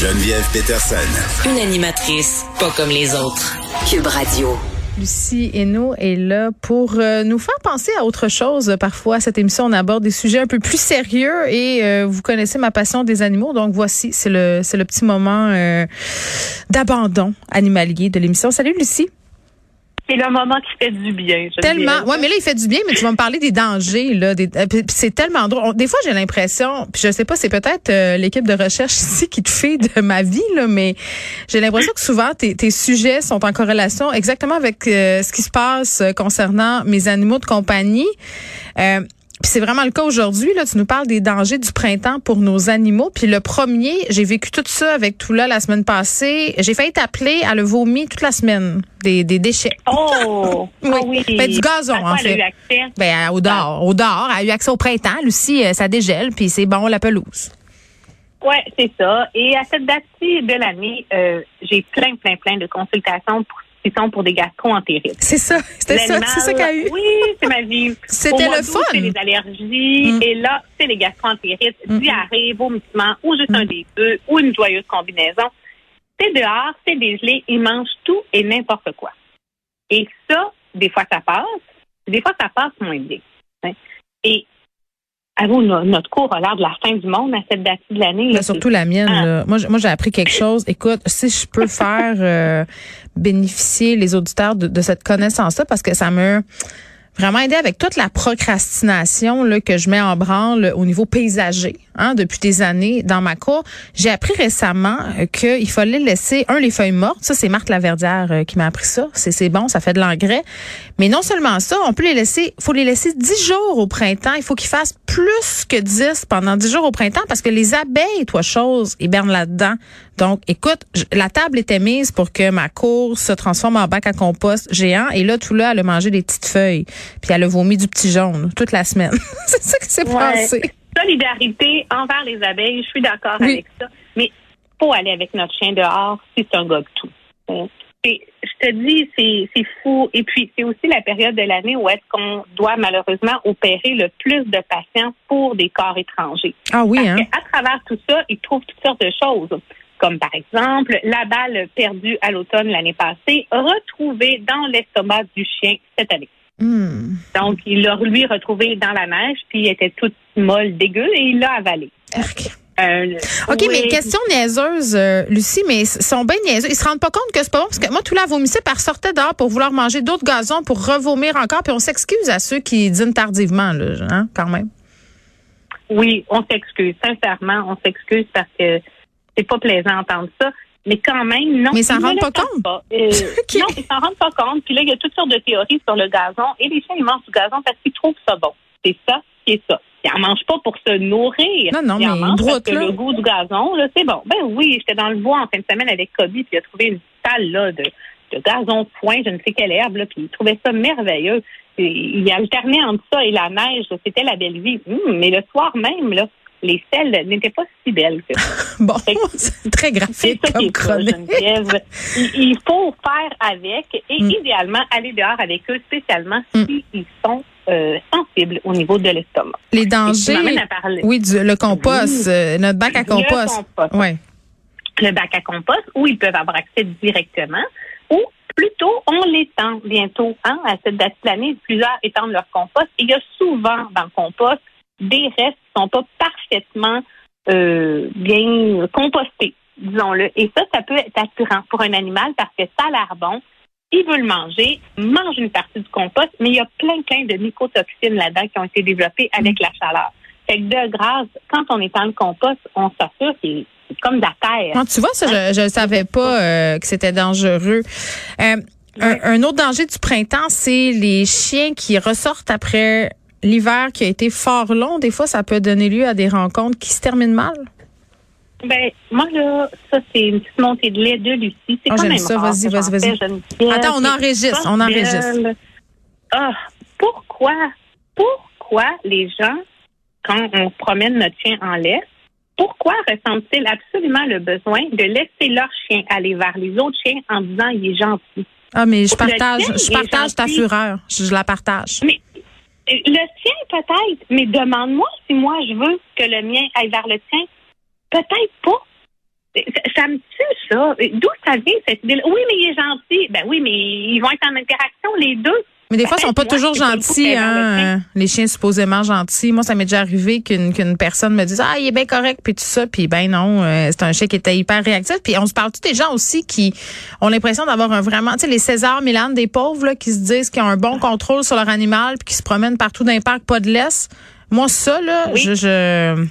Geneviève Peterson. Une animatrice pas comme les autres. Cube Radio. Lucie Hainaut est là pour euh, nous faire penser à autre chose. Parfois, cette émission, on aborde des sujets un peu plus sérieux et euh, vous connaissez ma passion des animaux. Donc, voici, c'est le, c'est le petit moment euh, d'abandon animalier de l'émission. Salut, Lucie. C'est le moment qui fait du bien. je Tellement. Ouais, mais là, il fait du bien, mais tu vas me parler des dangers, là. Euh, c'est tellement drôle. Des fois, j'ai l'impression, puis je sais pas, c'est peut-être euh, l'équipe de recherche ici qui te fait de ma vie, là, mais j'ai l'impression que souvent, tes, sujets sont en corrélation exactement avec euh, ce qui se passe concernant mes animaux de compagnie. Puis c'est vraiment le cas aujourd'hui. Là, tu nous parles des dangers du printemps pour nos animaux. Puis le premier, j'ai vécu tout ça avec tout là la semaine passée. J'ai failli t'appeler à le vomi toute la semaine des, des déchets. Oh! Oui. Ah oui. Ben, du gazon, À quoi en elle a fait. eu accès? Ben, au dehors, au dehors, elle a eu accès au printemps. Lucie, euh, ça dégèle, puis c'est bon, la pelouse. Ouais, c'est ça. Et à cette date-ci de l'année, euh, j'ai plein, plein, plein de consultations pour, sont pour des gastro-entérites. C'est ça, c'était ça, c'est ça qu'elle a eu. Oui, c'est ma vie. C'était le fun. C'est les allergies. Mm. Et là, c'est les gastro-entérites, Mm. diarrhée, vomissement, ou juste un des deux, ou une joyeuse combinaison. C'est dehors, c'est dégelé, ils mangent tout et n'importe quoi. Et ça, des fois, ça passe. Des fois, ça passe moins bien. hein. Et no- notre cours a l'air de la fin du monde à cette date de l'année. là. Ben, surtout la mienne. Ah. là. Moi, moi, j'ai appris quelque chose. Écoute, si je peux faire euh, bénéficier les auditeurs de, de cette connaissance-là, parce que ça me vraiment aidé avec toute la procrastination là, que je mets en branle au niveau paysager hein, depuis des années dans ma cour. J'ai appris récemment euh, qu'il fallait laisser, un, les feuilles mortes. Ça, c'est Marthe Laverdière euh, qui m'a appris ça. C'est c'est bon, ça fait de l'engrais. Mais non seulement ça, on peut les laisser, faut les laisser 10 jours au printemps. Il faut qu'ils fassent plus que 10 pendant 10 jours au printemps parce que les abeilles, toi, chose, hibernent là-dedans. Donc, écoute, la table était mise pour que ma cour se transforme en bac à compost géant. Et là, tout là, elle a mangé des petites feuilles. Puis elle a vomi du petit jaune toute la semaine. c'est ça qui s'est Ouais. passé. Solidarité envers les abeilles, je suis d'accord Oui. avec ça. Mais faut aller avec notre chien dehors si c'est un gars de tout. Hein. Et je te dis, c'est fou. Et puis, c'est aussi la période de l'année où est-ce qu'on doit malheureusement opérer le plus de patients pour des corps étrangers. Ah oui, Parce hein? qu'à travers tout ça, ils trouvent toutes sortes de choses. Comme par exemple, la balle perdue à l'automne l'année passée, retrouvée dans l'estomac du chien cette année. Hmm. Donc, il l'a lui retrouvé dans la neige, puis elle était toute molle, dégueu, et il l'a avalé. Euh, OK, oui. mais question niaiseuse, euh, Lucie, mais ils sont bien niaiseux. Ils se rendent pas compte que c'est pas bon parce que moi, tout là, vomissait, elle sortait dehors pour vouloir manger d'autres gazons pour revomir encore, puis on s'excuse à ceux qui dînent tardivement, là, hein, quand même. Oui, on s'excuse. Sincèrement, on s'excuse parce que c'est pas plaisant d'entendre ça. Mais quand même, non. Mais ils s'en ne rendent pas compte. pas. Euh. Non, ils s'en rendent pas compte. Puis là, il y a toutes sortes de théories sur le gazon. Et les chiens, ils mangent du gazon parce qu'ils trouvent ça bon. C'est ça qui est ça. Ils en mangent pas pour se nourrir. Non, non, ils en mais mangent parce que là. le goût du gazon, là, c'est bon. Ben oui, j'étais dans le bois en fin de semaine avec Kobe, puis il a trouvé une salle là, de, de gazon de foin, je ne sais quelle herbe, là, puis il trouvait ça merveilleux. Et il alternait entre ça et la neige. C'était la belle vie. Hum, mais le soir même, là, les selles n'étaient pas si belles que ça. Bon, c'est très graphique ça comme ça, chronique. Il, faut faire avec et Mm. idéalement aller dehors avec eux, spécialement Mm. s'ils sont euh, sensibles au niveau de l'estomac. Les dangers, à parler. oui, du, le compost, Oui. euh, notre bac à Le compost. compost. Ouais. le bac à compost où ils peuvent avoir accès directement ou plutôt on l'étend bientôt. Hein, à cette date de l'année, plusieurs étendent leur compost. Et il y a souvent dans le compost des restes qui sont pas parfaitement euh, bien compostés, disons-le. Et ça, ça peut être attirant pour un animal parce que ça a l'air bon. Il veut le manger, mange une partie du compost, mais il y a plein, plein de mycotoxines là-dedans qui ont été développées avec la chaleur. Fait que de grâce, quand on étend le compost, on s'assure qu'il c'est comme de la terre. Ah, tu vois, ça, je ne savais pas euh, que c'était dangereux. Euh, un, un autre danger du printemps, c'est les chiens qui ressortent après l'hiver qui a été fort long. Des fois, ça peut donner lieu à des rencontres qui se terminent mal? Ben, moi, là, ça, c'est une petite montée de lait de Lucie. C'est Ah, quand même ça. Vas-y, vas-y, vas-y. Attends, on enregistre, on enregistre. Ah, pourquoi, pourquoi les gens, quand on promène notre chien en laisse, pourquoi ressentent-ils absolument le besoin de laisser leur chien aller vers les autres chiens en disant il est gentil? Ah, mais je partage, je partage ta fureur. Je, je la partage. Mais le tien, peut-être, mais demande-moi si moi je veux que le mien aille vers le tien. Peut-être pas. ça me tue, ça. D'où ça vient, cette idée Oui, mais il est gentil. Ben oui, mais ils vont être en interaction, les deux. Mais des fois, ils sont pas toujours gentils, hein, euh, les chiens supposément gentils. Moi, ça m'est déjà arrivé qu'une qu'une personne me dise ah il est bien correct puis tout ça puis ben non, euh, c'est un chien qui était hyper réactif. Puis on se parle tous des gens aussi qui ont l'impression d'avoir un vraiment, tu sais les César Milan des pauvres là, qui se disent qu'ils ont un bon contrôle sur leur animal puis qui se promènent partout d'un parc pas de laisse? Moi ça là, je je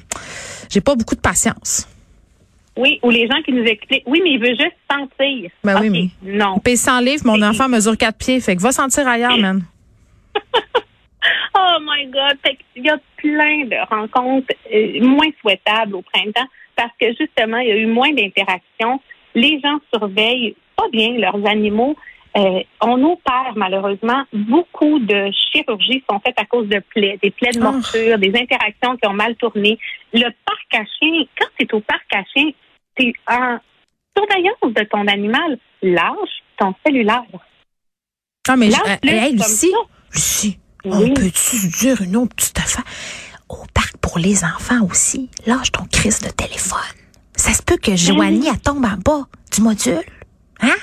j'ai pas beaucoup de patience. Oui, ou les gens qui nous expliquent, oui, mais il veut juste sentir. Ben oui, mais non. Paye 100 livres, mon enfant mesure 4 pieds, fait que va sentir ailleurs, man. oh my God, il y a plein de rencontres euh, moins souhaitables au printemps parce que justement, il y a eu moins d'interactions. Les gens surveillent pas bien leurs animaux. Euh, on opère malheureusement beaucoup de chirurgies sont faites à cause de plaies, des plaies de ah. morsure, des interactions qui ont mal tourné. Le parc à chiens, quand c'est au parc à chiens, c'est en surveillance de ton animal. Lâche ton cellulaire. Ah, mais hey, Lucie, Lucie, on peut-tu dire une autre petite affaire? Au parc pour les enfants aussi, lâche ton crise de téléphone. Ça se peut que Joanie, elle tombe en bas du module. Hein?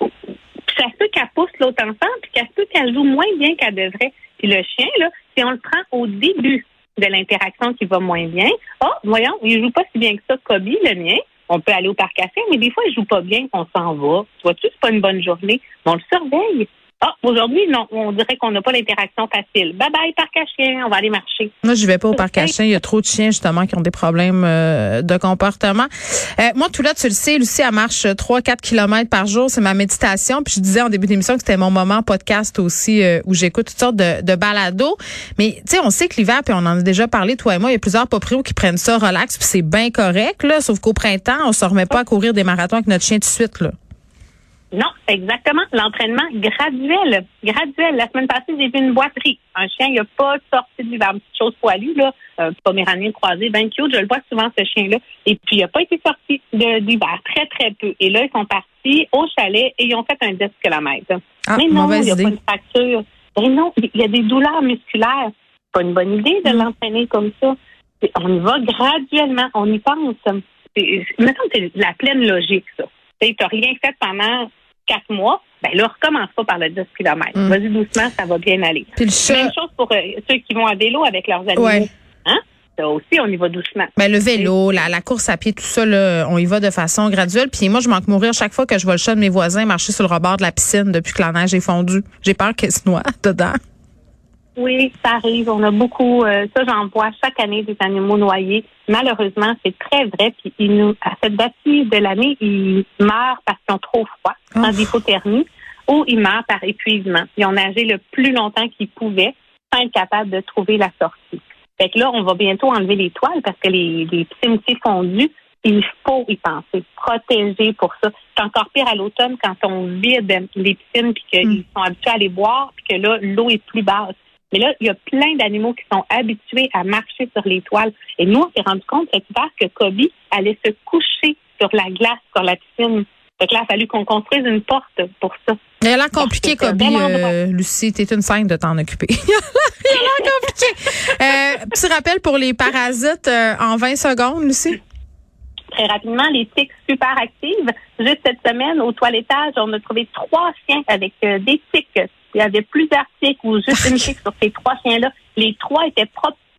Ça se peut qu'elle pousse l'autre enfant, puis qu'elle se peut qu'elle joue moins bien qu'elle devrait. Puis le chien, là, si on le prend au début de l'interaction qui va moins bien, oh, voyons, il joue pas si bien que ça, Kobe, le mien on peut aller au parc à mais des fois, il joue pas bien, on s'en va. Tu vois-tu, c'est pas une bonne journée. on le surveille. Ah, aujourd'hui, non, on dirait qu'on n'a pas l'interaction facile. Bye bye, parc à chiens, on va aller marcher. Moi, je vais pas au parc à chiens. Il y a trop de chiens, justement, qui ont des problèmes euh, de comportement. Euh, moi, tout là, tu le sais, Lucie, elle marche 3-4 kilomètres par jour. C'est ma méditation. Puis je disais en début d'émission que c'était mon moment podcast aussi, euh, où j'écoute toutes sortes de, de balados. Mais, tu sais, on sait que l'hiver, puis on en a déjà parlé, toi et moi, il y a plusieurs proprios qui prennent ça relax, puis c'est bien correct, là. Sauf qu'au printemps, on se remet pas à courir des marathons avec notre chien tout de suite, là. Non, exactement. L'entraînement graduel. Graduel. La semaine passée, j'ai vu une boiterie. Un chien, il n'a pas sorti de l'hiver. Une petite chose poilue, là. Un poméranien croisé, ben cute. Je le vois souvent, ce chien-là. Et puis, il n'a pas été sorti de l'hiver. Très, très peu. Et là, ils sont partis au chalet et ils ont fait un 10 km. Ah, Mais non, il n'y a pas une fracture. Mais non, il y a des douleurs musculaires. Pas une bonne idée de mm. l'entraîner comme ça. On y va graduellement. On y pense. Mettons c'est la pleine logique, ça. Tu n'as rien fait pendant quatre mois, ben là, recommence pas par le 10 km. Mm. Vas-y doucement, ça va bien aller. Même chose pour euh, ceux qui vont à vélo avec leurs animaux. Hein? Ça aussi, on y va doucement. Ben, le vélo, la, course à pied, tout ça, là, on y va de façon graduelle. Puis moi, je manque mourir chaque fois que je vois le chat de mes voisins marcher sur le rebord de la piscine depuis que la neige est fondue. J'ai peur qu'elle se noie dedans. Oui, ça arrive. On a beaucoup, euh, ça j'en vois chaque année des animaux noyés. Malheureusement, c'est très vrai. Puis ils nous, à cette date de l'année, ils meurent parce qu'ils ont trop froid, en hypothermie, ou ils meurent par épuisement. Ils ont nagé le plus longtemps qu'ils pouvaient sans être capables de trouver la sortie. Fait que là, on va bientôt enlever les toiles parce que les, les piscines fondues, il faut y penser, protéger pour ça. C'est encore pire à l'automne quand on vide les piscines puis qu'ils mm. sont habitués à les boire puis que là, l'eau est plus basse. Mais là, il y a plein d'animaux qui sont habitués à marcher sur les toiles. Et nous, on s'est rendu compte cet hiver que Kobe allait se coucher sur la glace, sur la piscine. Donc là, il a fallu qu'on construise une porte pour ça. Il a l'air compliqué, Kobe. Euh, Lucie, t'es une scène de t'en occuper. il a l'air compliqué. Euh, petit rappel pour les parasites euh, en 20 secondes, Lucie. Très rapidement, les tiques super actives. Juste cette semaine, au toilettage, on a trouvé trois chiens avec des tiques il y avait plusieurs tiques ou juste une tique sur ces trois chiens-là. Les trois étaient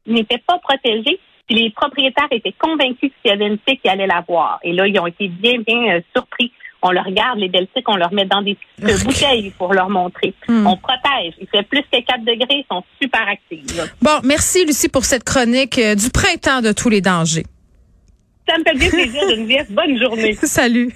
n'étaient pas protégés. Puis les propriétaires étaient convaincus que s'il y avait une tique, ils allaient la voir. Et là, ils ont été bien, bien euh, surpris. On leur regarde, les belles tiques, on leur met dans des petites bouteilles pour leur montrer. Hmm. On protège. Il fait plus que 4 degrés, ils sont super actifs. Bon, merci Lucie pour cette chronique euh, du printemps de tous les dangers. Ça me fait bien plaisir, Geneviève. Bonne journée. Salut.